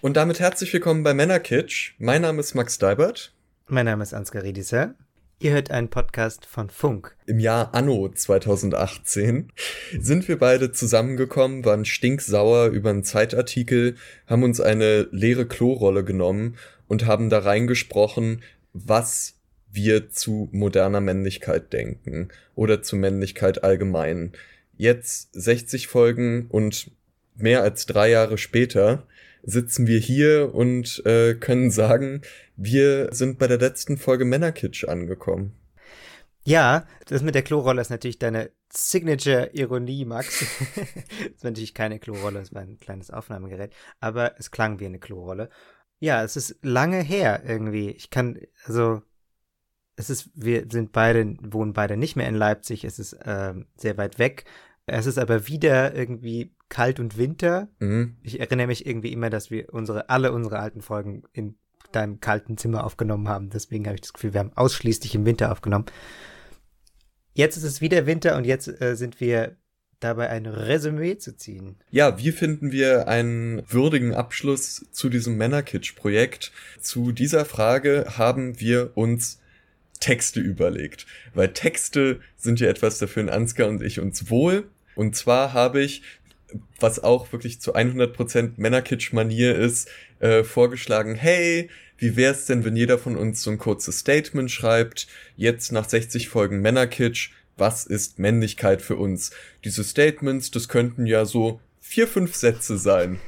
Und damit herzlich willkommen bei Männerkitsch. Mein Name ist Max Deibert. Mein Name ist Ansgar Riedisser. Ihr hört einen Podcast von Funk. Im Jahr Anno 2018 sind wir beide zusammengekommen, waren stinksauer über einen Zeitartikel, haben uns eine leere Klorolle genommen und haben da reingesprochen, was wir zu moderner Männlichkeit denken oder zu Männlichkeit allgemein. Jetzt 60 Folgen und mehr als drei Jahre später sitzen wir hier und äh, können sagen, wir sind bei der letzten Folge Männerkitsch angekommen. Ja, das mit der Klorolle ist natürlich deine Signature-Ironie, Max. das war natürlich keine Klorolle, es war ein kleines Aufnahmegerät, aber es klang wie eine Klorolle. Ja, es ist lange her irgendwie. Ich kann, also, es ist, wir sind beide, wohnen beide nicht mehr in Leipzig, es ist äh, sehr weit weg. Es ist aber wieder irgendwie kalt und Winter. Mhm. Ich erinnere mich irgendwie immer, dass wir unsere, alle unsere alten Folgen in deinem kalten Zimmer aufgenommen haben. Deswegen habe ich das Gefühl, wir haben ausschließlich im Winter aufgenommen. Jetzt ist es wieder Winter und jetzt äh, sind wir dabei, ein Resümee zu ziehen. Ja, wie finden wir einen würdigen Abschluss zu diesem Männerkitsch-Projekt? Zu dieser Frage haben wir uns Texte überlegt. Weil Texte sind ja etwas dafür in Ansgar und ich uns wohl. Und zwar habe ich was auch wirklich zu 100% Männerkitsch-Manier ist, äh, vorgeschlagen, hey, wie wär's denn, wenn jeder von uns so ein kurzes Statement schreibt, jetzt nach 60 Folgen Männerkitsch, was ist Männlichkeit für uns? Diese Statements, das könnten ja so vier, fünf Sätze sein.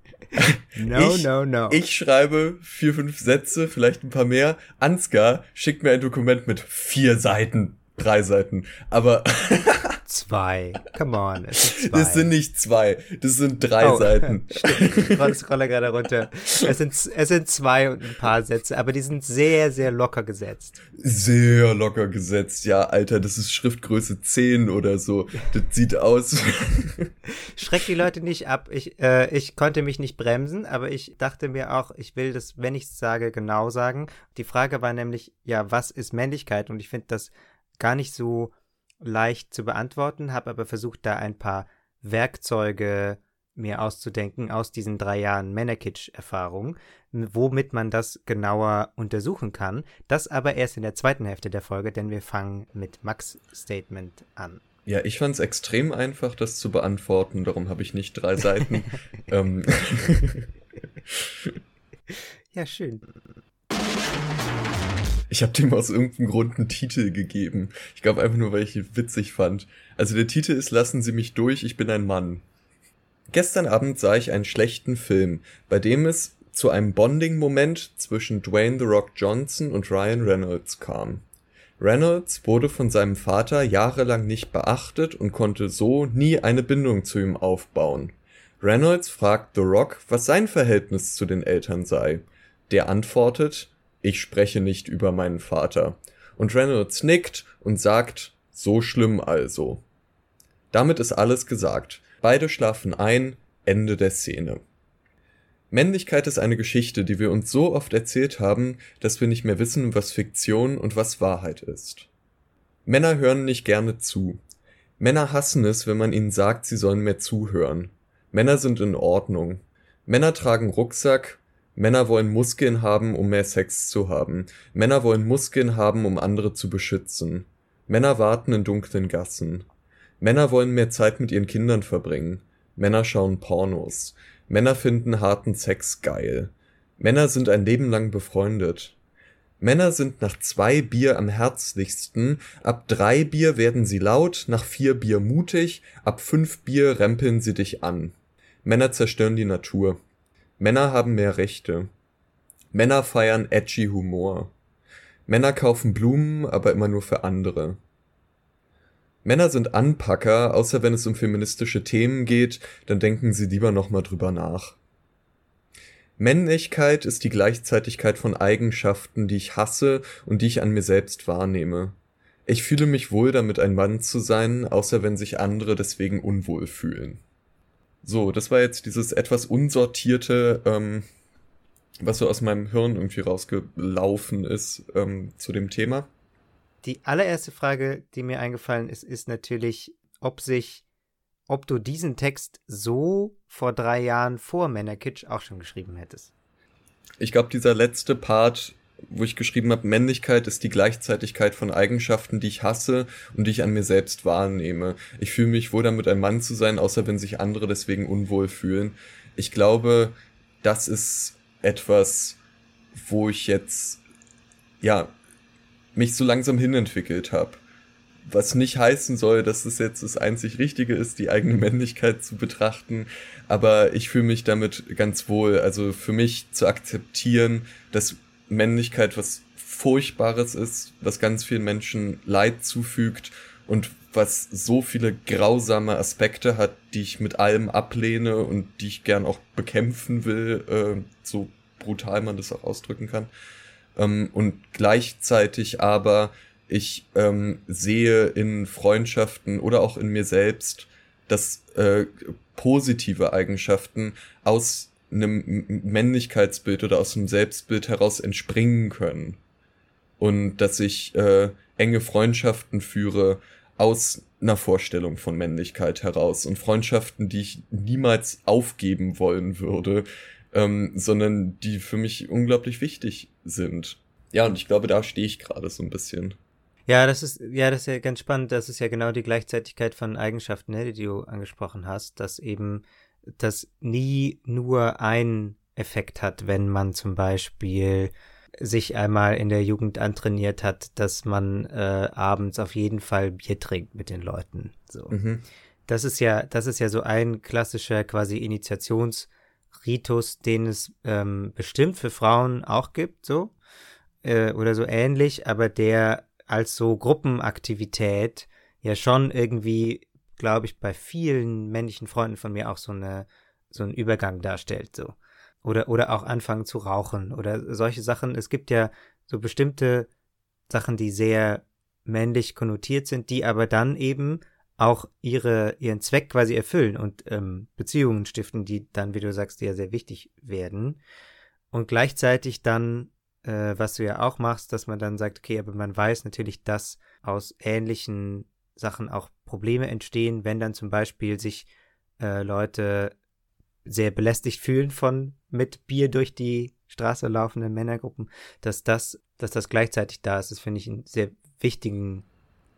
no, ich, no, no. Ich schreibe vier, fünf Sätze, vielleicht ein paar mehr. Ansgar schickt mir ein Dokument mit vier Seiten, drei Seiten. Aber zwei. Come on, es sind zwei. Das sind nicht zwei, das sind drei oh, Seiten. Stimmt, ich scrolle gerade runter. Es sind, es sind zwei und ein paar Sätze, aber die sind sehr, sehr locker gesetzt. Sehr locker gesetzt, ja, Alter, das ist Schriftgröße 10 oder so. Das sieht aus. Schreck die Leute nicht ab. Ich, äh, ich konnte mich nicht bremsen, aber ich dachte mir auch, ich will das, wenn ich es sage, genau sagen. Die Frage war nämlich, ja, was ist Männlichkeit? Und ich finde das gar nicht so leicht zu beantworten, habe aber versucht, da ein paar Werkzeuge mir auszudenken aus diesen drei Jahren Männerkitsch-Erfahrung, womit man das genauer untersuchen kann. Das aber erst in der zweiten Hälfte der Folge, denn wir fangen mit Max Statement an. Ja, ich fand es extrem einfach, das zu beantworten, darum habe ich nicht drei Seiten. ähm. ja, schön. Ich habe dem aus irgendeinem Grund einen Titel gegeben. Ich glaube einfach nur, weil ich ihn witzig fand. Also der Titel ist Lassen Sie mich durch, ich bin ein Mann. Gestern Abend sah ich einen schlechten Film, bei dem es zu einem Bonding-Moment zwischen Dwayne The Rock Johnson und Ryan Reynolds kam. Reynolds wurde von seinem Vater jahrelang nicht beachtet und konnte so nie eine Bindung zu ihm aufbauen. Reynolds fragt The Rock, was sein Verhältnis zu den Eltern sei. Der antwortet, ich spreche nicht über meinen Vater. Und Reynolds nickt und sagt, so schlimm also. Damit ist alles gesagt. Beide schlafen ein, Ende der Szene. Männlichkeit ist eine Geschichte, die wir uns so oft erzählt haben, dass wir nicht mehr wissen, was Fiktion und was Wahrheit ist. Männer hören nicht gerne zu. Männer hassen es, wenn man ihnen sagt, sie sollen mehr zuhören. Männer sind in Ordnung. Männer tragen Rucksack, Männer wollen Muskeln haben, um mehr Sex zu haben. Männer wollen Muskeln haben, um andere zu beschützen. Männer warten in dunklen Gassen. Männer wollen mehr Zeit mit ihren Kindern verbringen. Männer schauen Pornos. Männer finden harten Sex geil. Männer sind ein Leben lang befreundet. Männer sind nach zwei Bier am herzlichsten, ab drei Bier werden sie laut, nach vier Bier mutig, ab fünf Bier rempeln sie dich an. Männer zerstören die Natur. Männer haben mehr Rechte. Männer feiern edgy Humor. Männer kaufen Blumen, aber immer nur für andere. Männer sind Anpacker, außer wenn es um feministische Themen geht, dann denken sie lieber nochmal drüber nach. Männlichkeit ist die Gleichzeitigkeit von Eigenschaften, die ich hasse und die ich an mir selbst wahrnehme. Ich fühle mich wohl damit, ein Mann zu sein, außer wenn sich andere deswegen unwohl fühlen. So, das war jetzt dieses etwas unsortierte, ähm, was so aus meinem Hirn irgendwie rausgelaufen ist ähm, zu dem Thema. Die allererste Frage, die mir eingefallen ist, ist natürlich, ob sich, ob du diesen Text so vor drei Jahren vor Männerkitsch auch schon geschrieben hättest. Ich glaube, dieser letzte Part, wo ich geschrieben habe, Männlichkeit ist die Gleichzeitigkeit von Eigenschaften, die ich hasse und die ich an mir selbst wahrnehme. Ich fühle mich wohl damit, ein Mann zu sein, außer wenn sich andere deswegen unwohl fühlen. Ich glaube, das ist etwas, wo ich jetzt, ja, mich so langsam hinentwickelt habe. Was nicht heißen soll, dass es jetzt das einzig Richtige ist, die eigene Männlichkeit zu betrachten. Aber ich fühle mich damit ganz wohl. Also für mich zu akzeptieren, dass Männlichkeit was Furchtbares ist, was ganz vielen Menschen Leid zufügt und was so viele grausame Aspekte hat, die ich mit allem ablehne und die ich gern auch bekämpfen will, äh, so brutal man das auch ausdrücken kann. Ähm, und gleichzeitig aber ich ähm, sehe in Freundschaften oder auch in mir selbst, dass äh, positive Eigenschaften aus einem Männlichkeitsbild oder aus einem Selbstbild heraus entspringen können. Und dass ich äh, enge Freundschaften führe aus einer Vorstellung von Männlichkeit heraus und Freundschaften, die ich niemals aufgeben wollen würde, ähm, sondern die für mich unglaublich wichtig sind. Ja, und ich glaube, da stehe ich gerade so ein bisschen. Ja, das ist, ja, das ist ja ganz spannend. Das ist ja genau die Gleichzeitigkeit von Eigenschaften, ne, die du angesprochen hast, dass eben das nie nur ein Effekt hat, wenn man zum Beispiel sich einmal in der Jugend antrainiert hat, dass man äh, abends auf jeden Fall Bier trinkt mit den Leuten. So. Mhm. Das ist ja, das ist ja so ein klassischer quasi Initiations- Ritus, den es ähm, bestimmt für Frauen auch gibt, so äh, oder so ähnlich, aber der als so Gruppenaktivität ja schon irgendwie, glaube ich, bei vielen männlichen Freunden von mir auch so eine so einen Übergang darstellt, so oder oder auch anfangen zu rauchen oder solche Sachen. Es gibt ja so bestimmte Sachen, die sehr männlich konnotiert sind, die aber dann eben auch ihre, ihren Zweck quasi erfüllen und ähm, Beziehungen stiften, die dann, wie du sagst, ja sehr wichtig werden. Und gleichzeitig dann, äh, was du ja auch machst, dass man dann sagt, okay, aber man weiß natürlich, dass aus ähnlichen Sachen auch Probleme entstehen, wenn dann zum Beispiel sich äh, Leute sehr belästigt fühlen von mit Bier durch die Straße laufenden Männergruppen, dass das, dass das gleichzeitig da ist, das finde ich einen sehr wichtigen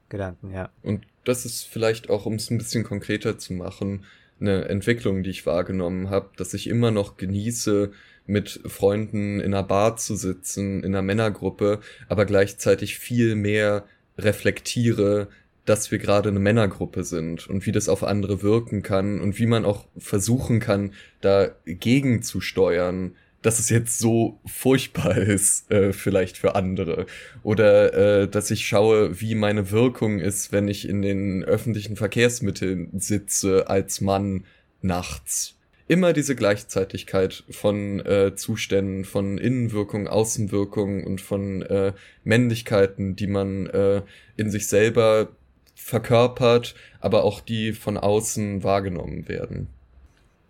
Gedanken, ja. Und das ist vielleicht auch, um es ein bisschen konkreter zu machen, eine Entwicklung, die ich wahrgenommen habe, dass ich immer noch genieße, mit Freunden in einer Bar zu sitzen, in einer Männergruppe, aber gleichzeitig viel mehr reflektiere, dass wir gerade eine Männergruppe sind und wie das auf andere wirken kann und wie man auch versuchen kann, dagegen zu steuern, dass es jetzt so furchtbar ist, äh, vielleicht für andere. Oder äh, dass ich schaue, wie meine Wirkung ist, wenn ich in den öffentlichen Verkehrsmitteln sitze als Mann nachts. Immer diese Gleichzeitigkeit von äh, Zuständen, von Innenwirkung, Außenwirkung und von äh, Männlichkeiten, die man äh, in sich selber verkörpert, aber auch die von außen wahrgenommen werden.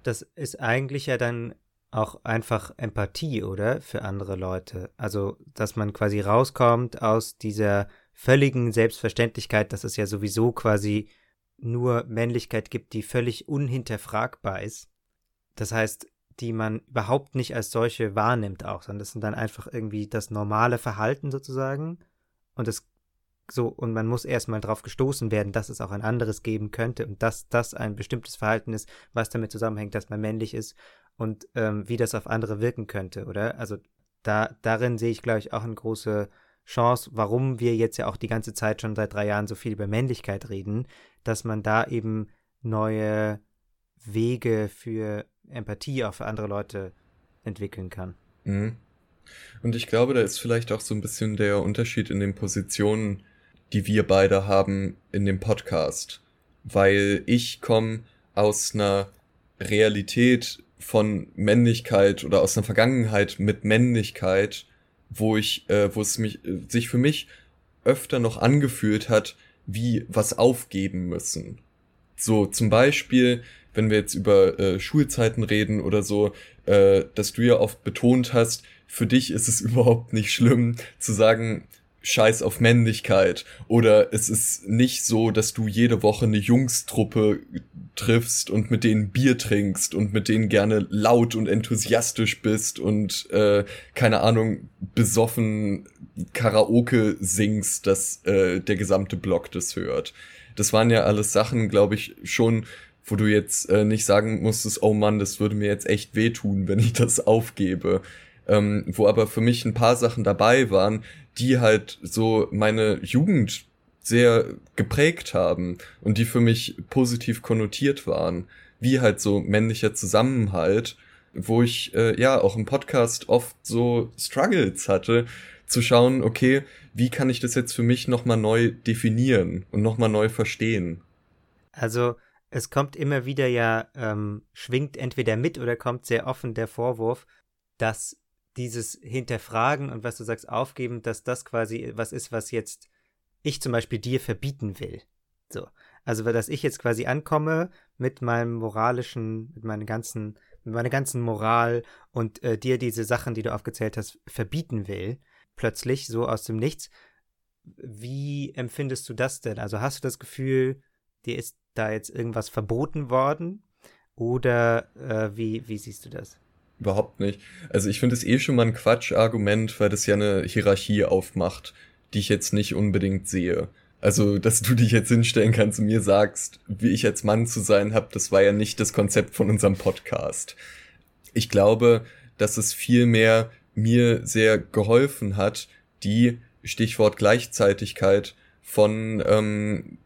Das ist eigentlich ja dann auch einfach Empathie, oder? Für andere Leute. Also, dass man quasi rauskommt aus dieser völligen Selbstverständlichkeit, dass es ja sowieso quasi nur Männlichkeit gibt, die völlig unhinterfragbar ist. Das heißt, die man überhaupt nicht als solche wahrnimmt auch, sondern das sind dann einfach irgendwie das normale Verhalten sozusagen. Und das so, und man muss erstmal drauf gestoßen werden, dass es auch ein anderes geben könnte und dass das ein bestimmtes Verhalten ist, was damit zusammenhängt, dass man männlich ist und ähm, wie das auf andere wirken könnte, oder? Also da, darin sehe ich, glaube ich, auch eine große Chance, warum wir jetzt ja auch die ganze Zeit schon seit drei Jahren so viel über Männlichkeit reden, dass man da eben neue Wege für Empathie auch für andere Leute entwickeln kann. Mhm. Und ich glaube, da ist vielleicht auch so ein bisschen der Unterschied in den Positionen, die wir beide haben in dem Podcast. Weil ich komme aus einer Realität von Männlichkeit oder aus einer Vergangenheit mit Männlichkeit, wo ich, äh, wo es mich, äh, sich für mich öfter noch angefühlt hat, wie was aufgeben müssen. So, zum Beispiel, wenn wir jetzt über äh, Schulzeiten reden oder so, äh, dass du ja oft betont hast, für dich ist es überhaupt nicht schlimm zu sagen, Scheiß auf Männlichkeit. Oder es ist nicht so, dass du jede Woche eine Jungstruppe triffst und mit denen Bier trinkst und mit denen gerne laut und enthusiastisch bist und äh, keine Ahnung, besoffen Karaoke singst, dass äh, der gesamte Block das hört. Das waren ja alles Sachen, glaube ich, schon, wo du jetzt äh, nicht sagen musstest, oh Mann, das würde mir jetzt echt wehtun, wenn ich das aufgebe. Ähm, wo aber für mich ein paar Sachen dabei waren, die halt so meine Jugend sehr geprägt haben und die für mich positiv konnotiert waren, wie halt so männlicher Zusammenhalt, wo ich äh, ja auch im Podcast oft so Struggles hatte, zu schauen, okay, wie kann ich das jetzt für mich nochmal neu definieren und nochmal neu verstehen? Also es kommt immer wieder ja, ähm, schwingt entweder mit oder kommt sehr offen der Vorwurf, dass dieses Hinterfragen und was du sagst, aufgeben, dass das quasi was ist, was jetzt ich zum Beispiel dir verbieten will. So. Also, dass ich jetzt quasi ankomme mit meinem moralischen, mit meiner ganzen, mit meiner ganzen Moral und äh, dir diese Sachen, die du aufgezählt hast, verbieten will, plötzlich, so aus dem Nichts. Wie empfindest du das denn? Also hast du das Gefühl, dir ist da jetzt irgendwas verboten worden? Oder äh, wie, wie siehst du das? Überhaupt nicht. Also ich finde es eh schon mal ein Quatschargument, weil das ja eine Hierarchie aufmacht, die ich jetzt nicht unbedingt sehe. Also, dass du dich jetzt hinstellen kannst und mir sagst, wie ich als Mann zu sein habe, das war ja nicht das Konzept von unserem Podcast. Ich glaube, dass es vielmehr mir sehr geholfen hat, die Stichwort Gleichzeitigkeit von ähm,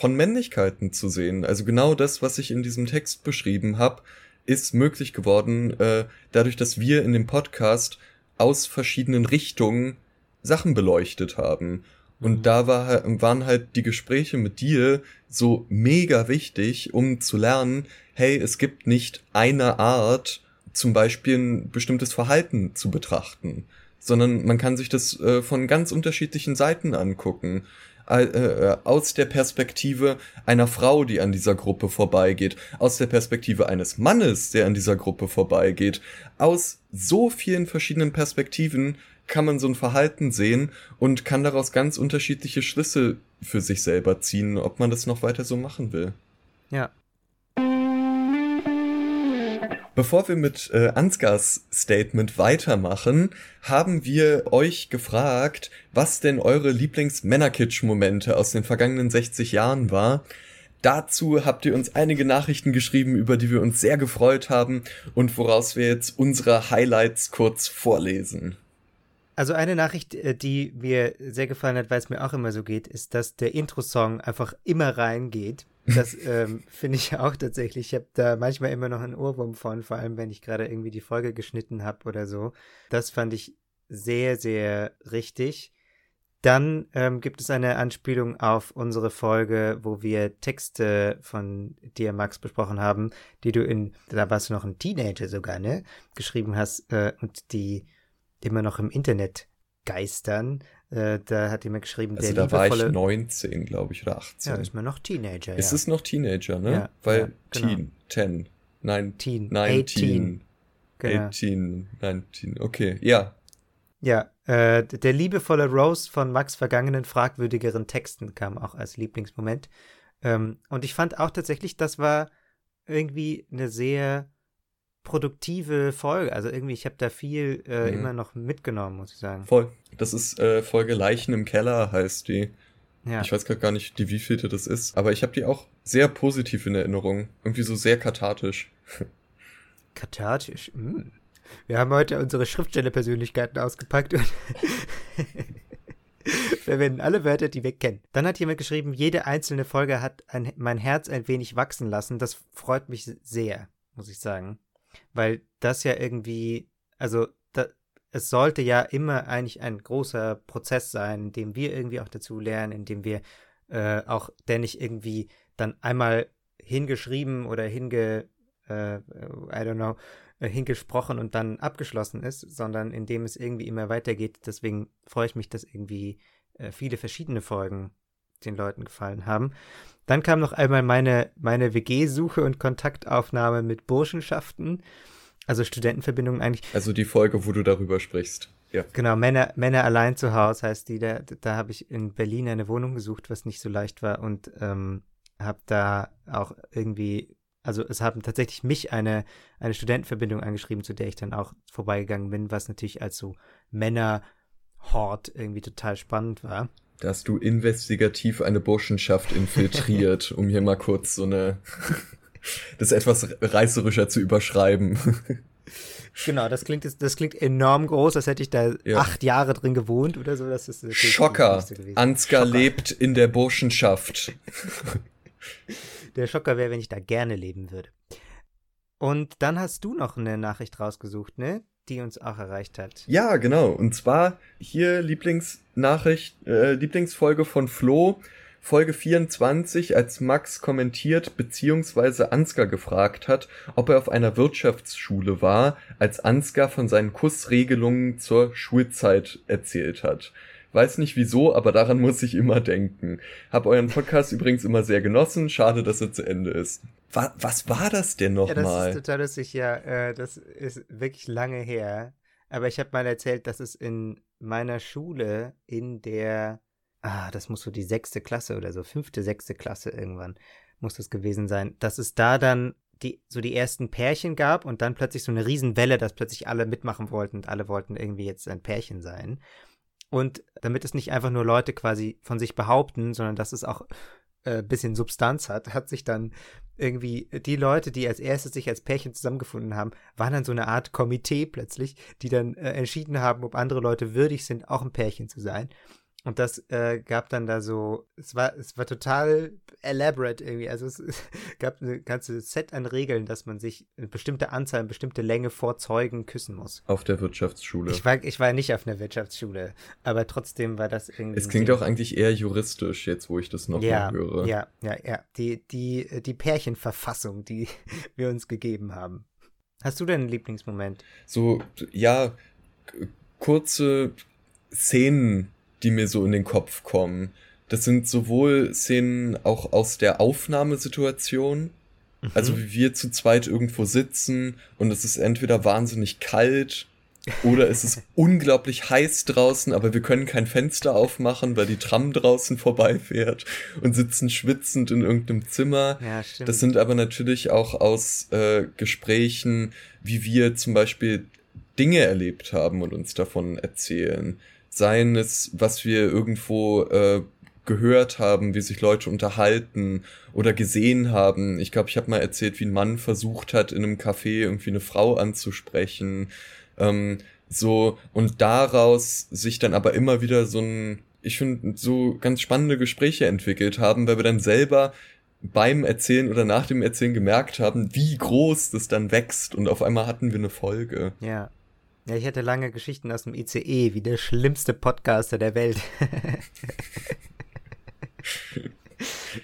von Männlichkeiten zu sehen. Also genau das, was ich in diesem Text beschrieben habe, ist möglich geworden, äh, dadurch, dass wir in dem Podcast aus verschiedenen Richtungen Sachen beleuchtet haben. Und mhm. da war, waren halt die Gespräche mit dir so mega wichtig, um zu lernen, hey, es gibt nicht eine Art, zum Beispiel ein bestimmtes Verhalten zu betrachten, sondern man kann sich das äh, von ganz unterschiedlichen Seiten angucken. Äh, äh, aus der Perspektive einer Frau, die an dieser Gruppe vorbeigeht, aus der Perspektive eines Mannes, der an dieser Gruppe vorbeigeht. Aus so vielen verschiedenen Perspektiven kann man so ein Verhalten sehen und kann daraus ganz unterschiedliche Schlüsse für sich selber ziehen, ob man das noch weiter so machen will. Ja, Bevor wir mit äh, Ansgars Statement weitermachen, haben wir euch gefragt, was denn eure Lieblings-Männerkitsch-Momente aus den vergangenen 60 Jahren war. Dazu habt ihr uns einige Nachrichten geschrieben, über die wir uns sehr gefreut haben und woraus wir jetzt unsere Highlights kurz vorlesen. Also eine Nachricht, äh, die mir sehr gefallen hat, weil es mir auch immer so geht, ist, dass der Intro-Song einfach immer reingeht. Das ähm, finde ich auch tatsächlich. Ich habe da manchmal immer noch einen Ohrwurm von, vor allem wenn ich gerade irgendwie die Folge geschnitten habe oder so. Das fand ich sehr, sehr richtig. Dann ähm, gibt es eine Anspielung auf unsere Folge, wo wir Texte von dir, Max, besprochen haben, die du in, da warst du noch ein Teenager sogar, ne, geschrieben hast äh, und die immer noch im Internet geistern. Äh, da hat jemand geschrieben, also der da war ich 19, glaube ich, oder 18. Ja, ist man noch Teenager. Ist ja. es noch Teenager, ne? Ja, Weil ja, genau. Teen, 10, 9, Teen, 19, 18. Genau. 18, 19, okay, ja. Ja, äh, der liebevolle Rose von Max vergangenen fragwürdigeren Texten kam auch als Lieblingsmoment. Ähm, und ich fand auch tatsächlich, das war irgendwie eine sehr produktive Folge. Also irgendwie, ich habe da viel äh, mhm. immer noch mitgenommen, muss ich sagen. Voll. Das ist äh, Folge Leichen im Keller, heißt die. Ja. Ich weiß gerade gar nicht, die wievielte das ist, aber ich habe die auch sehr positiv in Erinnerung. Irgendwie so sehr kathartisch. Kathartisch? Mm. Wir haben heute unsere Schriftstellerpersönlichkeiten ausgepackt und verwenden alle Wörter, die wir kennen. Dann hat jemand geschrieben, jede einzelne Folge hat ein, mein Herz ein wenig wachsen lassen. Das freut mich sehr, muss ich sagen weil das ja irgendwie, also da, es sollte ja immer eigentlich ein großer Prozess sein, in dem wir irgendwie auch dazu lernen, in dem wir äh, auch, der nicht irgendwie dann einmal hingeschrieben oder hinge, äh, I don't know, äh, hingesprochen und dann abgeschlossen ist, sondern in dem es irgendwie immer weitergeht. Deswegen freue ich mich, dass irgendwie äh, viele verschiedene Folgen den Leuten gefallen haben. Dann kam noch einmal meine, meine WG-Suche und Kontaktaufnahme mit Burschenschaften, also Studentenverbindungen eigentlich. Also die Folge, wo du darüber sprichst. Ja. Genau, Männer, Männer allein zu Hause heißt die. Da, da habe ich in Berlin eine Wohnung gesucht, was nicht so leicht war und ähm, habe da auch irgendwie, also es haben tatsächlich mich eine, eine Studentenverbindung angeschrieben, zu der ich dann auch vorbeigegangen bin, was natürlich als so Männerhort irgendwie total spannend war. Da hast du investigativ eine Burschenschaft infiltriert, um hier mal kurz so eine das etwas reißerischer zu überschreiben. Genau, das klingt, das klingt enorm groß, als hätte ich da ja. acht Jahre drin gewohnt oder so. Das ist Schocker. So Ansgar Schocker. lebt in der Burschenschaft. Der Schocker wäre, wenn ich da gerne leben würde. Und dann hast du noch eine Nachricht rausgesucht, ne? Die uns auch erreicht hat. Ja, genau. Und zwar hier Lieblingsnachricht, äh, Lieblingsfolge von Flo. Folge 24, als Max kommentiert bzw. Ansgar gefragt hat, ob er auf einer Wirtschaftsschule war, als Ansgar von seinen Kussregelungen zur Schulzeit erzählt hat. Weiß nicht wieso, aber daran muss ich immer denken. Hab euren Podcast übrigens immer sehr genossen. Schade, dass er zu Ende ist. Was, was war das denn nochmal? Ja, das ist total lustig. Ja, äh, das ist wirklich lange her. Aber ich habe mal erzählt, dass es in meiner Schule in der ah, das muss so die sechste Klasse oder so, fünfte, sechste Klasse irgendwann muss das gewesen sein, dass es da dann die, so die ersten Pärchen gab und dann plötzlich so eine Riesenwelle, dass plötzlich alle mitmachen wollten und alle wollten irgendwie jetzt ein Pärchen sein. Und damit es nicht einfach nur Leute quasi von sich behaupten, sondern dass es auch äh, bisschen Substanz hat, hat sich dann irgendwie die Leute, die als erstes sich als Pärchen zusammengefunden haben, waren dann so eine Art Komitee plötzlich, die dann äh, entschieden haben, ob andere Leute würdig sind, auch ein Pärchen zu sein. Und das äh, gab dann da so, es war, es war total elaborate irgendwie. Also es, es gab eine ganze Set an Regeln, dass man sich eine bestimmte Anzahl, eine bestimmte Länge vor Zeugen küssen muss. Auf der Wirtschaftsschule. Ich war, ich war nicht auf einer Wirtschaftsschule, aber trotzdem war das irgendwie. Es klingt auch eigentlich eher juristisch, jetzt wo ich das noch ja, höre. Ja, ja, ja. Die, die, die Pärchenverfassung, die wir uns gegeben haben. Hast du denn einen Lieblingsmoment? So, ja, kurze Szenen die mir so in den Kopf kommen. Das sind sowohl Szenen auch aus der Aufnahmesituation, mhm. also wie wir zu zweit irgendwo sitzen und es ist entweder wahnsinnig kalt oder es ist unglaublich heiß draußen, aber wir können kein Fenster aufmachen, weil die Tram draußen vorbeifährt und sitzen schwitzend in irgendeinem Zimmer. Ja, stimmt. Das sind aber natürlich auch aus äh, Gesprächen, wie wir zum Beispiel Dinge erlebt haben und uns davon erzählen seien es, was wir irgendwo äh, gehört haben, wie sich Leute unterhalten oder gesehen haben. Ich glaube, ich habe mal erzählt, wie ein Mann versucht hat, in einem Café irgendwie eine Frau anzusprechen. Ähm, so, und daraus sich dann aber immer wieder so ein, ich finde, so ganz spannende Gespräche entwickelt haben, weil wir dann selber beim Erzählen oder nach dem Erzählen gemerkt haben, wie groß das dann wächst und auf einmal hatten wir eine Folge. Ja, ja, ich hatte lange Geschichten aus dem ICE, wie der schlimmste Podcaster der Welt.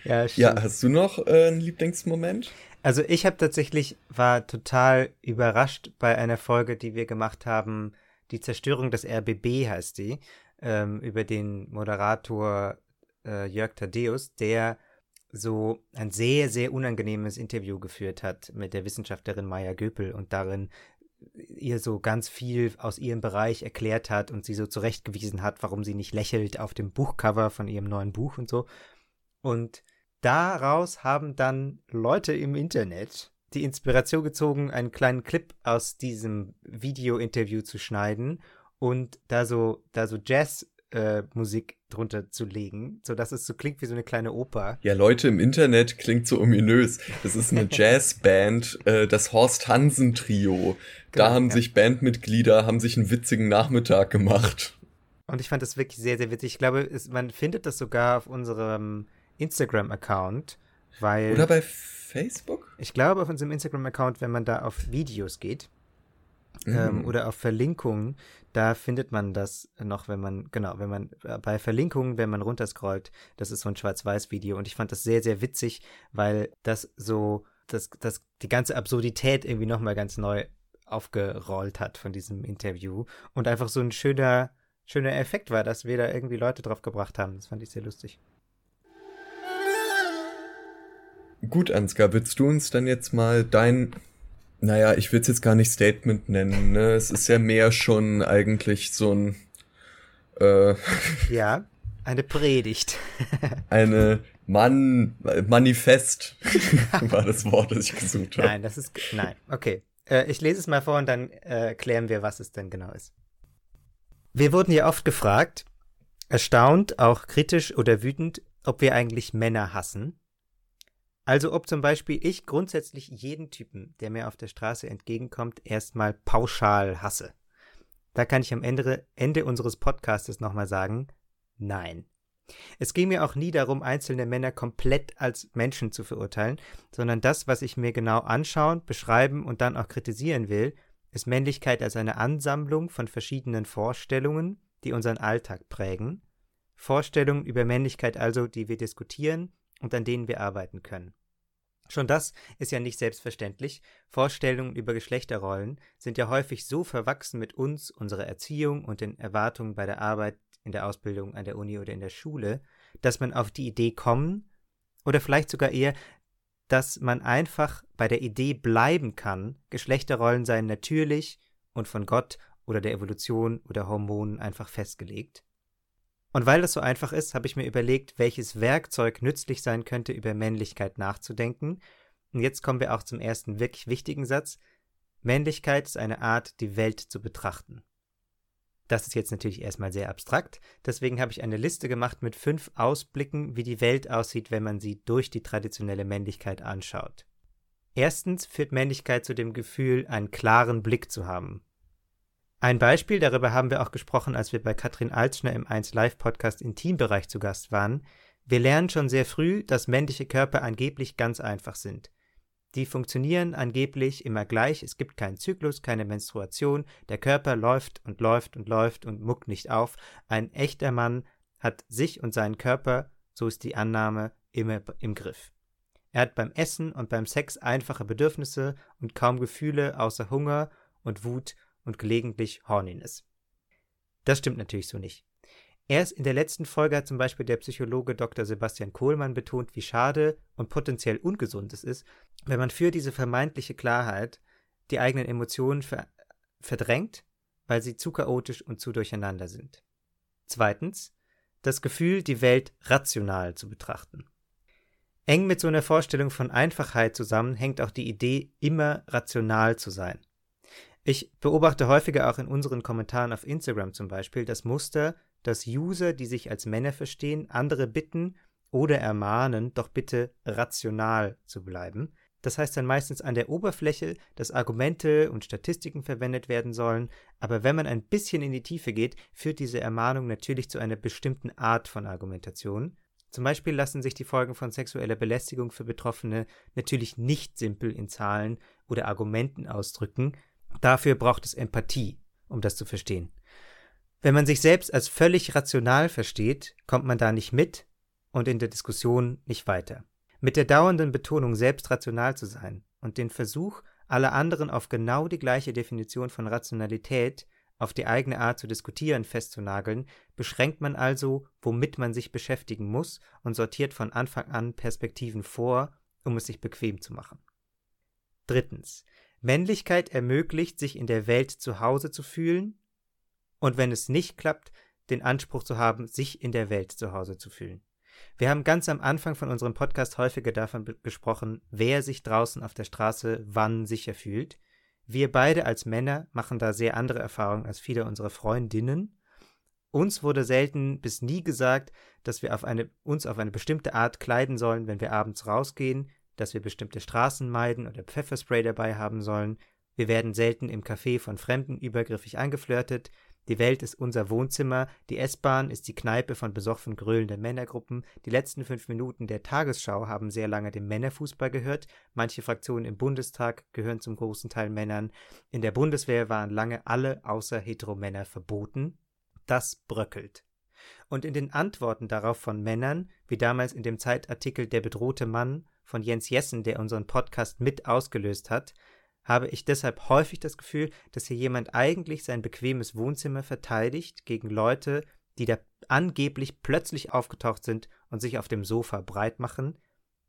ja, ja, hast du noch äh, einen Lieblingsmoment? Also ich habe tatsächlich, war total überrascht bei einer Folge, die wir gemacht haben, die Zerstörung des RBB heißt die, ähm, über den Moderator äh, Jörg Thaddeus, der so ein sehr, sehr unangenehmes Interview geführt hat mit der Wissenschaftlerin Maya Göpel und darin ihr so ganz viel aus ihrem Bereich erklärt hat und sie so zurechtgewiesen hat, warum sie nicht lächelt auf dem Buchcover von ihrem neuen Buch und so. Und daraus haben dann Leute im Internet die Inspiration gezogen, einen kleinen Clip aus diesem Video-Interview zu schneiden und da so, da so Jazz äh, Musik drunter zu legen, sodass es so klingt wie so eine kleine Oper. Ja, Leute im Internet klingt so ominös. Das ist eine Jazzband, äh, das Horst Hansen Trio. Genau, da haben ja. sich Bandmitglieder, haben sich einen witzigen Nachmittag gemacht. Und ich fand das wirklich sehr, sehr witzig. Ich glaube, es, man findet das sogar auf unserem Instagram-Account, weil. Oder bei Facebook? Ich glaube, auf unserem Instagram-Account, wenn man da auf Videos geht, ähm, mhm. oder auf Verlinkungen, da findet man das noch, wenn man, genau, wenn man äh, bei Verlinkungen, wenn man runterscrollt, das ist so ein Schwarz-Weiß-Video und ich fand das sehr, sehr witzig, weil das so, das, das, die ganze Absurdität irgendwie nochmal ganz neu aufgerollt hat von diesem Interview und einfach so ein schöner, schöner Effekt war, dass wir da irgendwie Leute drauf gebracht haben. Das fand ich sehr lustig. Gut, Ansgar, willst du uns dann jetzt mal dein, naja, ich will es jetzt gar nicht Statement nennen, ne? Es ist ja mehr schon eigentlich so ein, äh, Ja, eine Predigt. eine Mann, Manifest war das Wort, das ich gesucht habe. Nein, das ist, nein, okay. Äh, ich lese es mal vor und dann äh, klären wir, was es denn genau ist. Wir wurden ja oft gefragt, erstaunt, auch kritisch oder wütend, ob wir eigentlich Männer hassen. Also ob zum Beispiel ich grundsätzlich jeden Typen, der mir auf der Straße entgegenkommt, erstmal pauschal hasse. Da kann ich am Ende, Ende unseres Podcastes nochmal sagen, nein. Es ging mir auch nie darum, einzelne Männer komplett als Menschen zu verurteilen, sondern das, was ich mir genau anschauen, beschreiben und dann auch kritisieren will, ist Männlichkeit als eine Ansammlung von verschiedenen Vorstellungen, die unseren Alltag prägen, Vorstellungen über Männlichkeit also, die wir diskutieren und an denen wir arbeiten können. Schon das ist ja nicht selbstverständlich. Vorstellungen über Geschlechterrollen sind ja häufig so verwachsen mit uns, unserer Erziehung und den Erwartungen bei der Arbeit, in der Ausbildung an der Uni oder in der Schule, dass man auf die Idee kommen oder vielleicht sogar eher, dass man einfach bei der Idee bleiben kann, Geschlechterrollen seien natürlich und von Gott oder der Evolution oder Hormonen einfach festgelegt. Und weil das so einfach ist, habe ich mir überlegt, welches Werkzeug nützlich sein könnte, über Männlichkeit nachzudenken. Und jetzt kommen wir auch zum ersten wirklich wichtigen Satz. Männlichkeit ist eine Art, die Welt zu betrachten. Das ist jetzt natürlich erstmal sehr abstrakt, deswegen habe ich eine Liste gemacht mit fünf Ausblicken, wie die Welt aussieht, wenn man sie durch die traditionelle Männlichkeit anschaut. Erstens führt Männlichkeit zu dem Gefühl, einen klaren Blick zu haben. Ein Beispiel, darüber haben wir auch gesprochen, als wir bei Katrin Altschner im 1 Live Podcast Intimbereich zu Gast waren. Wir lernen schon sehr früh, dass männliche Körper angeblich ganz einfach sind. Die funktionieren angeblich immer gleich, es gibt keinen Zyklus, keine Menstruation, der Körper läuft und läuft und läuft und muckt nicht auf. Ein echter Mann hat sich und seinen Körper, so ist die Annahme, immer im Griff. Er hat beim Essen und beim Sex einfache Bedürfnisse und kaum Gefühle außer Hunger und Wut und gelegentlich Horniness. Das stimmt natürlich so nicht. Erst in der letzten Folge hat zum Beispiel der Psychologe Dr. Sebastian Kohlmann betont, wie schade und potenziell ungesund es ist, wenn man für diese vermeintliche Klarheit die eigenen Emotionen ver verdrängt, weil sie zu chaotisch und zu durcheinander sind. Zweitens, das Gefühl, die Welt rational zu betrachten. Eng mit so einer Vorstellung von Einfachheit zusammen hängt auch die Idee, immer rational zu sein. Ich beobachte häufiger auch in unseren Kommentaren auf Instagram zum Beispiel das Muster, dass User, die sich als Männer verstehen, andere bitten oder ermahnen, doch bitte rational zu bleiben. Das heißt dann meistens an der Oberfläche, dass Argumente und Statistiken verwendet werden sollen, aber wenn man ein bisschen in die Tiefe geht, führt diese Ermahnung natürlich zu einer bestimmten Art von Argumentation. Zum Beispiel lassen sich die Folgen von sexueller Belästigung für Betroffene natürlich nicht simpel in Zahlen oder Argumenten ausdrücken, Dafür braucht es Empathie, um das zu verstehen. Wenn man sich selbst als völlig rational versteht, kommt man da nicht mit und in der Diskussion nicht weiter. Mit der dauernden Betonung, selbst rational zu sein und den Versuch, alle anderen auf genau die gleiche Definition von Rationalität, auf die eigene Art zu diskutieren festzunageln, beschränkt man also, womit man sich beschäftigen muss und sortiert von Anfang an Perspektiven vor, um es sich bequem zu machen. Drittens. Männlichkeit ermöglicht, sich in der Welt zu Hause zu fühlen und wenn es nicht klappt, den Anspruch zu haben, sich in der Welt zu Hause zu fühlen. Wir haben ganz am Anfang von unserem Podcast häufiger davon gesprochen, wer sich draußen auf der Straße wann sicher fühlt. Wir beide als Männer machen da sehr andere Erfahrungen als viele unserer Freundinnen. Uns wurde selten bis nie gesagt, dass wir auf eine, uns auf eine bestimmte Art kleiden sollen, wenn wir abends rausgehen, dass wir bestimmte Straßen meiden oder Pfefferspray dabei haben sollen. Wir werden selten im Café von Fremden übergriffig angeflirtet. Die Welt ist unser Wohnzimmer, die S-Bahn ist die Kneipe von besoffen gröhlenden Männergruppen. Die letzten fünf Minuten der Tagesschau haben sehr lange dem Männerfußball gehört. Manche Fraktionen im Bundestag gehören zum großen Teil Männern. In der Bundeswehr waren lange alle außer Heteromänner verboten. Das bröckelt. Und in den Antworten darauf von Männern, wie damals in dem Zeitartikel Der bedrohte Mann von Jens Jessen, der unseren Podcast mit ausgelöst hat, habe ich deshalb häufig das Gefühl, dass hier jemand eigentlich sein bequemes Wohnzimmer verteidigt gegen Leute, die da angeblich plötzlich aufgetaucht sind und sich auf dem Sofa breit machen,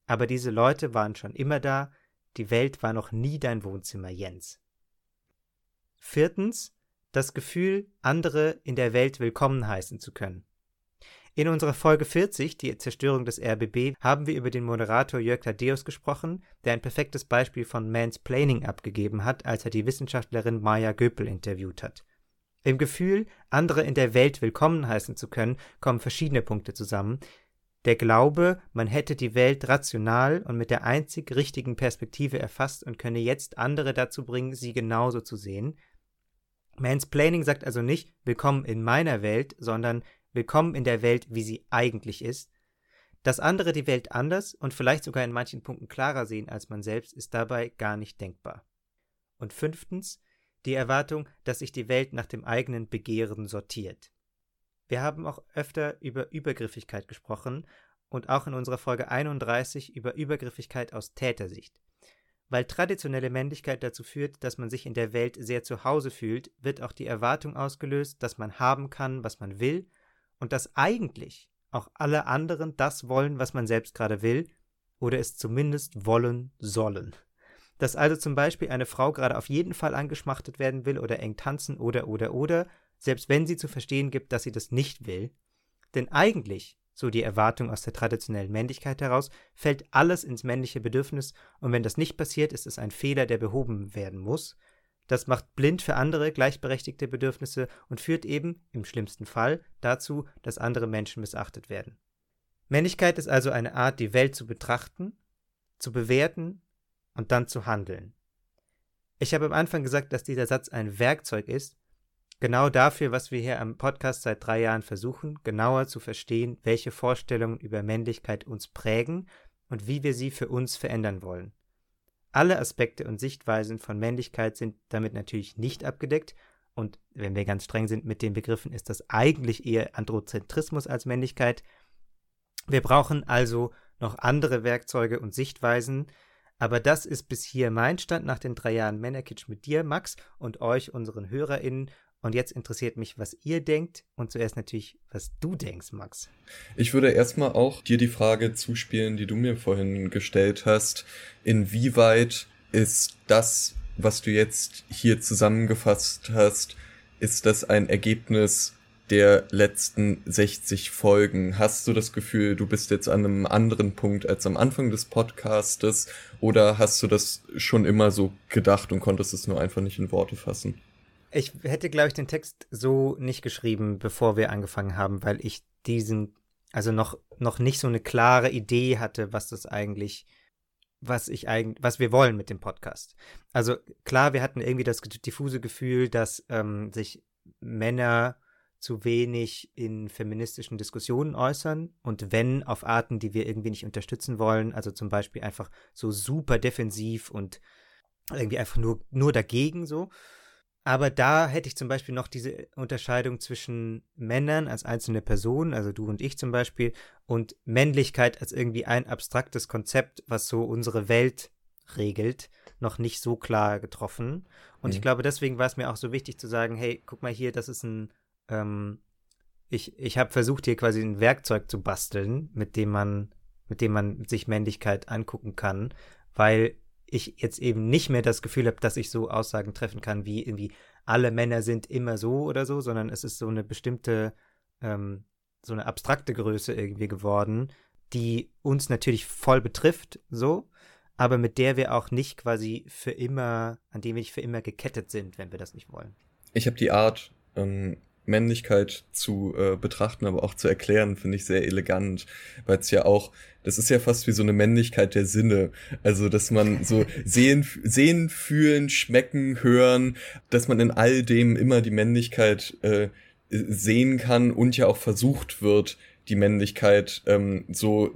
aber diese Leute waren schon immer da, die Welt war noch nie dein Wohnzimmer, Jens. Viertens, das Gefühl, andere in der Welt willkommen heißen zu können. In unserer Folge 40, die Zerstörung des RBB, haben wir über den Moderator Jörg Thaddeus gesprochen, der ein perfektes Beispiel von Mansplaining abgegeben hat, als er die Wissenschaftlerin Maya Göpel interviewt hat. Im Gefühl, andere in der Welt willkommen heißen zu können, kommen verschiedene Punkte zusammen. Der Glaube, man hätte die Welt rational und mit der einzig richtigen Perspektive erfasst und könne jetzt andere dazu bringen, sie genauso zu sehen. Mansplaining sagt also nicht Willkommen in meiner Welt, sondern Willkommen in der Welt, wie sie eigentlich ist. Dass andere die Welt anders und vielleicht sogar in manchen Punkten klarer sehen als man selbst, ist dabei gar nicht denkbar. Und fünftens, die Erwartung, dass sich die Welt nach dem eigenen Begehren sortiert. Wir haben auch öfter über Übergriffigkeit gesprochen und auch in unserer Folge 31 über Übergriffigkeit aus Tätersicht. Weil traditionelle Männlichkeit dazu führt, dass man sich in der Welt sehr zu Hause fühlt, wird auch die Erwartung ausgelöst, dass man haben kann, was man will und dass eigentlich auch alle anderen das wollen, was man selbst gerade will, oder es zumindest wollen sollen. Dass also zum Beispiel eine Frau gerade auf jeden Fall angeschmachtet werden will oder eng tanzen oder oder oder, selbst wenn sie zu verstehen gibt, dass sie das nicht will. Denn eigentlich, so die Erwartung aus der traditionellen Männlichkeit heraus, fällt alles ins männliche Bedürfnis, und wenn das nicht passiert, ist es ein Fehler, der behoben werden muss, das macht blind für andere gleichberechtigte Bedürfnisse und führt eben, im schlimmsten Fall, dazu, dass andere Menschen missachtet werden. Männlichkeit ist also eine Art, die Welt zu betrachten, zu bewerten und dann zu handeln. Ich habe am Anfang gesagt, dass dieser Satz ein Werkzeug ist, genau dafür, was wir hier am Podcast seit drei Jahren versuchen, genauer zu verstehen, welche Vorstellungen über Männlichkeit uns prägen und wie wir sie für uns verändern wollen. Alle Aspekte und Sichtweisen von Männlichkeit sind damit natürlich nicht abgedeckt, und wenn wir ganz streng sind mit den Begriffen, ist das eigentlich eher Androzentrismus als Männlichkeit. Wir brauchen also noch andere Werkzeuge und Sichtweisen, aber das ist bis hier mein Stand nach den drei Jahren Männerkitsch mit dir, Max, und euch, unseren HörerInnen. Und jetzt interessiert mich, was ihr denkt und zuerst natürlich, was du denkst, Max. Ich würde erstmal auch dir die Frage zuspielen, die du mir vorhin gestellt hast. Inwieweit ist das, was du jetzt hier zusammengefasst hast, ist das ein Ergebnis der letzten 60 Folgen? Hast du das Gefühl, du bist jetzt an einem anderen Punkt als am Anfang des Podcastes oder hast du das schon immer so gedacht und konntest es nur einfach nicht in Worte fassen? Ich hätte, glaube ich, den Text so nicht geschrieben, bevor wir angefangen haben, weil ich diesen, also noch, noch nicht so eine klare Idee hatte, was das eigentlich, was ich eigentlich, was wir wollen mit dem Podcast. Also klar, wir hatten irgendwie das diffuse Gefühl, dass ähm, sich Männer zu wenig in feministischen Diskussionen äußern und wenn auf Arten, die wir irgendwie nicht unterstützen wollen, also zum Beispiel einfach so super defensiv und irgendwie einfach nur, nur dagegen so. Aber da hätte ich zum Beispiel noch diese Unterscheidung zwischen Männern als einzelne Personen, also du und ich zum Beispiel, und Männlichkeit als irgendwie ein abstraktes Konzept, was so unsere Welt regelt, noch nicht so klar getroffen. Und mhm. ich glaube, deswegen war es mir auch so wichtig zu sagen, hey, guck mal hier, das ist ein, ähm, ich, ich habe versucht, hier quasi ein Werkzeug zu basteln, mit dem man, mit dem man sich Männlichkeit angucken kann, weil ich jetzt eben nicht mehr das Gefühl habe, dass ich so Aussagen treffen kann, wie irgendwie alle Männer sind immer so oder so, sondern es ist so eine bestimmte, ähm, so eine abstrakte Größe irgendwie geworden, die uns natürlich voll betrifft, so, aber mit der wir auch nicht quasi für immer, an dem wir nicht für immer gekettet sind, wenn wir das nicht wollen. Ich habe die Art, ähm, Männlichkeit zu äh, betrachten, aber auch zu erklären, finde ich sehr elegant, weil es ja auch, das ist ja fast wie so eine Männlichkeit der Sinne, also dass man so sehen, sehen, fühlen, schmecken, hören, dass man in all dem immer die Männlichkeit äh, sehen kann und ja auch versucht wird, die Männlichkeit ähm, so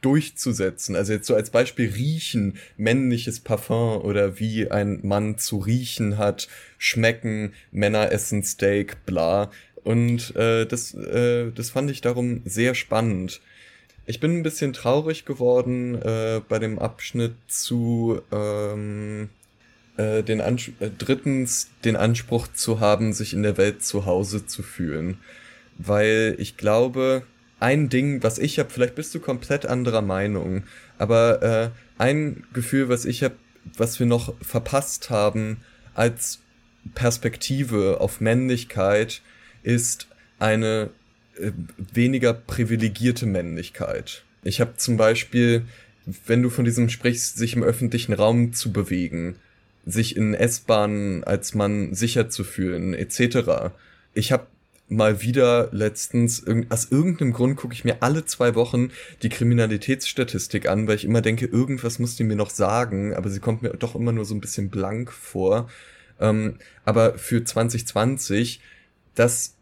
durchzusetzen. Also jetzt so als Beispiel riechen, männliches Parfum oder wie ein Mann zu riechen hat, schmecken, Männer essen Steak, bla. Und äh, das, äh, das fand ich darum sehr spannend. Ich bin ein bisschen traurig geworden äh, bei dem Abschnitt zu ähm, äh, den Ans äh, drittens den Anspruch zu haben, sich in der Welt zu Hause zu fühlen. Weil ich glaube, ein Ding, was ich habe, vielleicht bist du komplett anderer Meinung, aber äh, ein Gefühl, was ich habe, was wir noch verpasst haben als Perspektive auf Männlichkeit, ist eine äh, weniger privilegierte Männlichkeit. Ich habe zum Beispiel, wenn du von diesem sprichst, sich im öffentlichen Raum zu bewegen, sich in S-Bahnen als Mann sicher zu fühlen, etc. Ich habe mal wieder letztens, aus irgendeinem Grund gucke ich mir alle zwei Wochen die Kriminalitätsstatistik an, weil ich immer denke, irgendwas muss die mir noch sagen, aber sie kommt mir doch immer nur so ein bisschen blank vor. Ähm, aber für 2020, das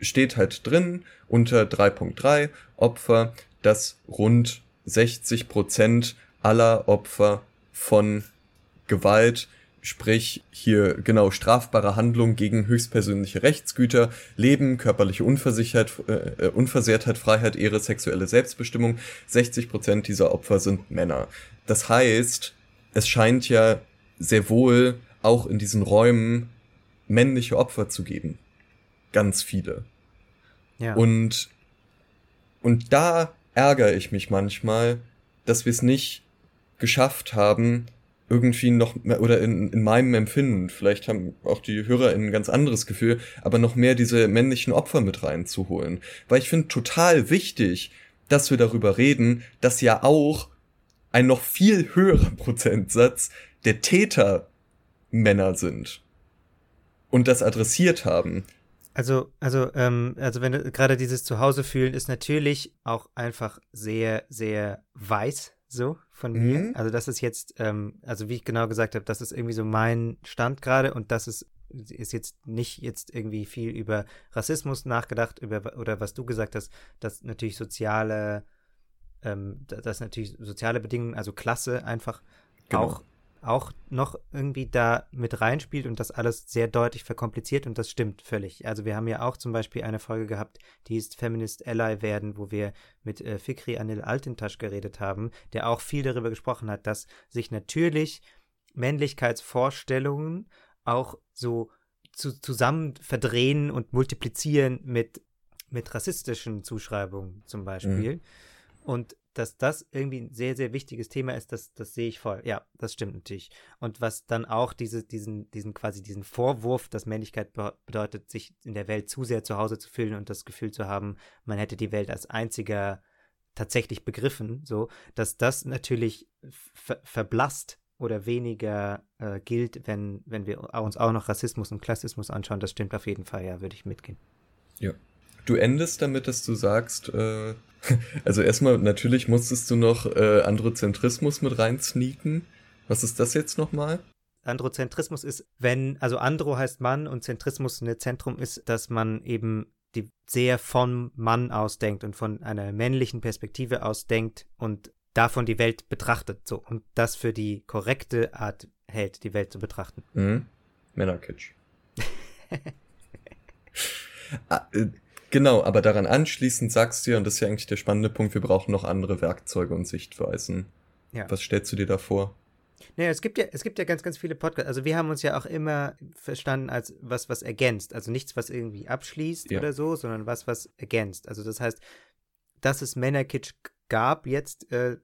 steht halt drin unter 3.3 Opfer, dass rund 60 Prozent aller Opfer von Gewalt sprich hier genau strafbare Handlungen gegen höchstpersönliche Rechtsgüter, Leben, körperliche Unversicherheit, äh, Unversehrtheit, Freiheit, Ehre, sexuelle Selbstbestimmung. 60 Prozent dieser Opfer sind Männer. Das heißt, es scheint ja sehr wohl auch in diesen Räumen männliche Opfer zu geben. Ganz viele. Ja. Und, und da ärgere ich mich manchmal, dass wir es nicht geschafft haben, irgendwie noch mehr, oder in, in meinem Empfinden, vielleicht haben auch die Hörer ein ganz anderes Gefühl, aber noch mehr diese männlichen Opfer mit reinzuholen. Weil ich finde total wichtig, dass wir darüber reden, dass ja auch ein noch viel höherer Prozentsatz der Täter Männer sind. Und das adressiert haben. Also, also, ähm, also wenn gerade dieses Zuhause fühlen ist natürlich auch einfach sehr, sehr weiß so von mhm. mir. Also das ist jetzt, ähm, also wie ich genau gesagt habe, das ist irgendwie so mein Stand gerade und das ist ist jetzt nicht jetzt irgendwie viel über Rassismus nachgedacht über oder was du gesagt hast, dass natürlich soziale, ähm, dass natürlich soziale Bedingungen, also Klasse einfach genau. auch auch noch irgendwie da mit reinspielt und das alles sehr deutlich verkompliziert und das stimmt völlig. Also wir haben ja auch zum Beispiel eine Folge gehabt, die ist Feminist Ally werden, wo wir mit äh, Fikri Anil Altintasch geredet haben, der auch viel darüber gesprochen hat, dass sich natürlich Männlichkeitsvorstellungen auch so zu, zusammen verdrehen und multiplizieren mit, mit rassistischen Zuschreibungen zum Beispiel. Mhm. Und dass das irgendwie ein sehr, sehr wichtiges Thema ist, das, das sehe ich voll. Ja, das stimmt natürlich. Und was dann auch diese, diesen, diesen quasi diesen Vorwurf, dass Männlichkeit be bedeutet, sich in der Welt zu sehr zu Hause zu fühlen und das Gefühl zu haben, man hätte die Welt als einziger tatsächlich begriffen, so, dass das natürlich ver verblasst oder weniger äh, gilt, wenn, wenn wir uns auch noch Rassismus und Klassismus anschauen. Das stimmt auf jeden Fall, ja, würde ich mitgehen. Ja. Du endest damit, dass du sagst, äh, also erstmal, natürlich musstest du noch äh, Androzentrismus mit reinsneaken. Was ist das jetzt nochmal? Androzentrismus ist, wenn, also Andro heißt Mann und Zentrismus ein Zentrum ist, dass man eben die sehr vom Mann ausdenkt und von einer männlichen Perspektive ausdenkt und davon die Welt betrachtet, so und das für die korrekte Art hält, die Welt zu betrachten. Mhm. Männerkitsch. ah, äh, Genau, aber daran anschließend sagst du ja, und das ist ja eigentlich der spannende Punkt, wir brauchen noch andere Werkzeuge und Sichtweisen. Ja. Was stellst du dir da vor? Naja, es gibt ja, es gibt ja ganz, ganz viele Podcasts. Also wir haben uns ja auch immer verstanden als was, was ergänzt. Also nichts, was irgendwie abschließt ja. oder so, sondern was, was ergänzt. Also das heißt, dass es Männerkitsch gab jetzt äh,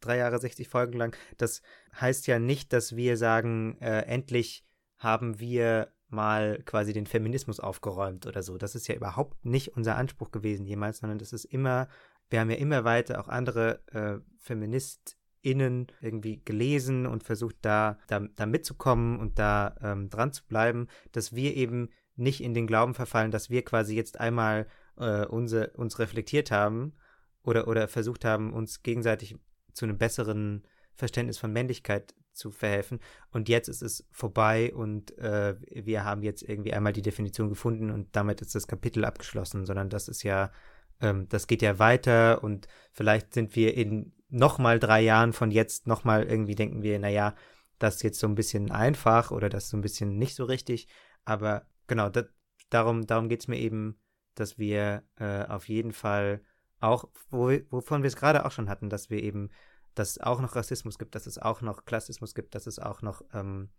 drei Jahre, 60 Folgen lang, das heißt ja nicht, dass wir sagen, äh, endlich haben wir mal quasi den Feminismus aufgeräumt oder so. Das ist ja überhaupt nicht unser Anspruch gewesen jemals, sondern das ist immer, wir haben ja immer weiter auch andere äh, FeministInnen irgendwie gelesen und versucht da, da, da mitzukommen und da ähm, dran zu bleiben, dass wir eben nicht in den Glauben verfallen, dass wir quasi jetzt einmal äh, unse, uns reflektiert haben oder, oder versucht haben, uns gegenseitig zu einem besseren Verständnis von Männlichkeit zu verhelfen. Und jetzt ist es vorbei und äh, wir haben jetzt irgendwie einmal die Definition gefunden und damit ist das Kapitel abgeschlossen, sondern das ist ja, ähm, das geht ja weiter und vielleicht sind wir in nochmal drei Jahren von jetzt nochmal irgendwie denken wir, naja, das ist jetzt so ein bisschen einfach oder das ist so ein bisschen nicht so richtig. Aber genau, das, darum, darum geht es mir eben, dass wir äh, auf jeden Fall auch, wo, wovon wir es gerade auch schon hatten, dass wir eben dass es auch noch Rassismus gibt, dass es auch noch Klassismus gibt, dass es auch noch ähm,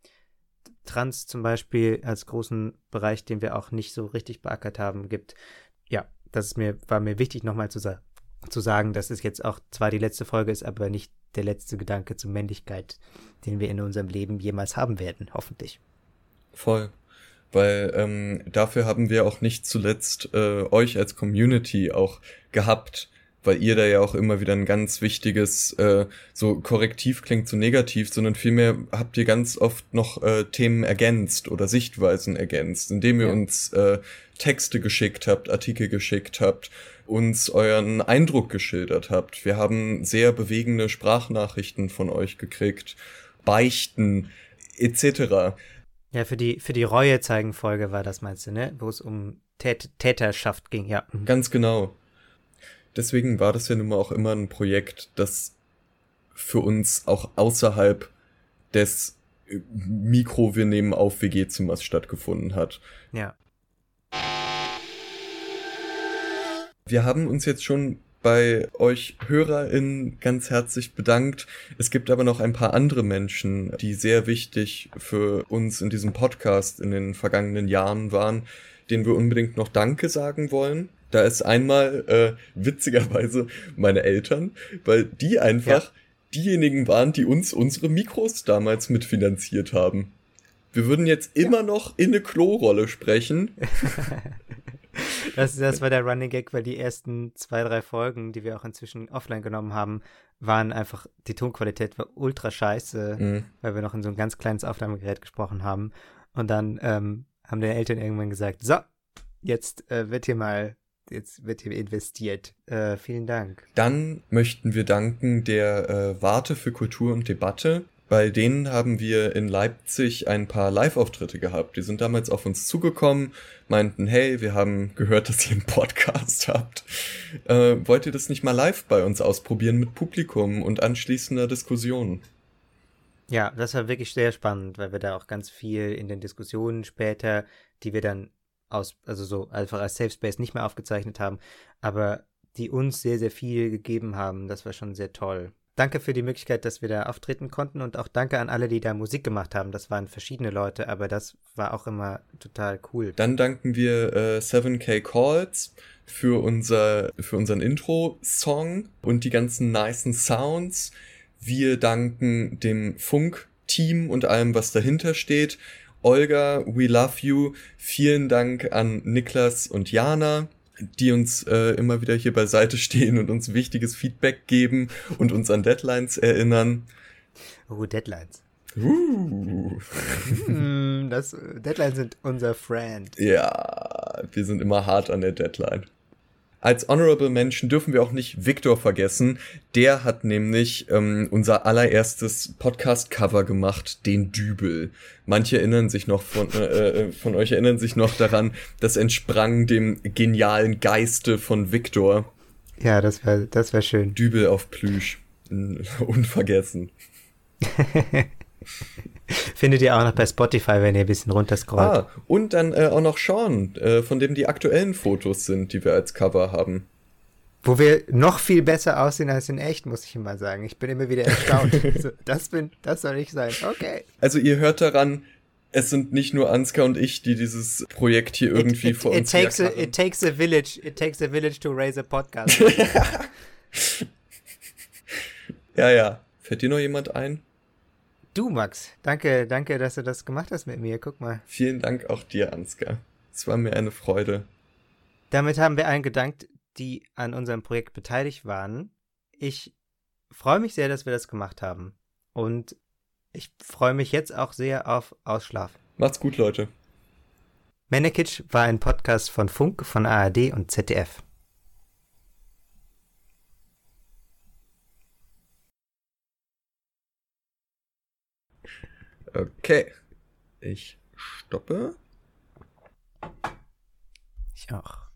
Trans zum Beispiel als großen Bereich, den wir auch nicht so richtig beackert haben, gibt. Ja, das ist mir, war mir wichtig nochmal zu, sa zu sagen, dass es jetzt auch zwar die letzte Folge ist, aber nicht der letzte Gedanke zur Männlichkeit, den wir in unserem Leben jemals haben werden, hoffentlich. Voll. Weil ähm, dafür haben wir auch nicht zuletzt äh, euch als Community auch gehabt, weil ihr da ja auch immer wieder ein ganz wichtiges, äh, so Korrektiv klingt so negativ, sondern vielmehr habt ihr ganz oft noch äh, Themen ergänzt oder Sichtweisen ergänzt, indem ihr ja. uns äh, Texte geschickt habt, Artikel geschickt habt, uns euren Eindruck geschildert habt. Wir haben sehr bewegende Sprachnachrichten von euch gekriegt, Beichten etc. Ja, für die, für die Reue zeigen Folge war das, meinst du, ne? Wo es um Tät Täterschaft ging, ja. Mhm. Ganz genau deswegen war das ja nun mal auch immer ein Projekt, das für uns auch außerhalb des äh, Mikro, wir nehmen auf WG-Zimmers stattgefunden hat. Ja. Wir haben uns jetzt schon bei euch HörerInnen ganz herzlich bedankt. Es gibt aber noch ein paar andere Menschen, die sehr wichtig für uns in diesem Podcast in den vergangenen Jahren waren, denen wir unbedingt noch Danke sagen wollen. Da ist einmal äh, witzigerweise meine Eltern, weil die einfach ja. diejenigen waren, die uns unsere Mikros damals mitfinanziert haben. Wir würden jetzt immer noch in eine Klorolle sprechen. das, das war der Running Gag, weil die ersten zwei, drei Folgen, die wir auch inzwischen offline genommen haben, waren einfach, die Tonqualität war ultra scheiße, mhm. weil wir noch in so ein ganz kleines Aufnahmegerät gesprochen haben. Und dann ähm, haben die Eltern irgendwann gesagt, so, jetzt äh, wird hier mal jetzt wird hier investiert. Äh, vielen Dank. Dann möchten wir danken der äh, Warte für Kultur und Debatte. Bei denen haben wir in Leipzig ein paar Live-Auftritte gehabt. Die sind damals auf uns zugekommen, meinten, hey, wir haben gehört, dass ihr einen Podcast habt. Äh, wollt ihr das nicht mal live bei uns ausprobieren mit Publikum und anschließender Diskussion? Ja, das war wirklich sehr spannend, weil wir da auch ganz viel in den Diskussionen später, die wir dann aus, also so einfach als Safe Space nicht mehr aufgezeichnet haben, aber die uns sehr, sehr viel gegeben haben. Das war schon sehr toll. Danke für die Möglichkeit, dass wir da auftreten konnten und auch danke an alle, die da Musik gemacht haben. Das waren verschiedene Leute, aber das war auch immer total cool. Dann danken wir äh, 7K Calls für unser für unseren Intro-Song und die ganzen nicen Sounds. Wir danken dem Funk-Team und allem, was dahinter steht. Olga, we love you. Vielen Dank an Niklas und Jana, die uns äh, immer wieder hier beiseite stehen und uns wichtiges Feedback geben und uns an Deadlines erinnern. Oh, Deadlines. Uh. Hm, das, Deadlines sind unser Friend. Ja, wir sind immer hart an der Deadline. Als Honorable Menschen dürfen wir auch nicht Victor vergessen. Der hat nämlich ähm, unser allererstes Podcast-Cover gemacht, den Dübel. Manche erinnern sich noch von, äh, äh, von euch erinnern sich noch daran, das entsprang dem genialen Geiste von Victor. Ja, das wäre das wär schön. Dübel auf Plüsch. Unvergessen. Findet ihr auch noch bei Spotify, wenn ihr ein bisschen runterscrollt. Ah, und dann äh, auch noch Sean, äh, von dem die aktuellen Fotos sind, die wir als Cover haben. Wo wir noch viel besser aussehen als in echt, muss ich mal sagen. Ich bin immer wieder erstaunt. so, das, bin, das soll ich sein. Okay. Also ihr hört daran, es sind nicht nur Ansgar und ich, die dieses Projekt hier irgendwie it, it, vor it uns takes a, It takes a village. It takes a village to raise a podcast. ja, ja. Fällt dir noch jemand ein? Du, Max. Danke, danke, dass du das gemacht hast mit mir. Guck mal. Vielen Dank auch dir, Ansgar. Es war mir eine Freude. Damit haben wir allen gedankt, die an unserem Projekt beteiligt waren. Ich freue mich sehr, dass wir das gemacht haben. Und ich freue mich jetzt auch sehr auf Ausschlaf. Macht's gut, Leute. Männerkitsch war ein Podcast von Funk, von ARD und ZDF. Okay. Ich stoppe. Ich auch.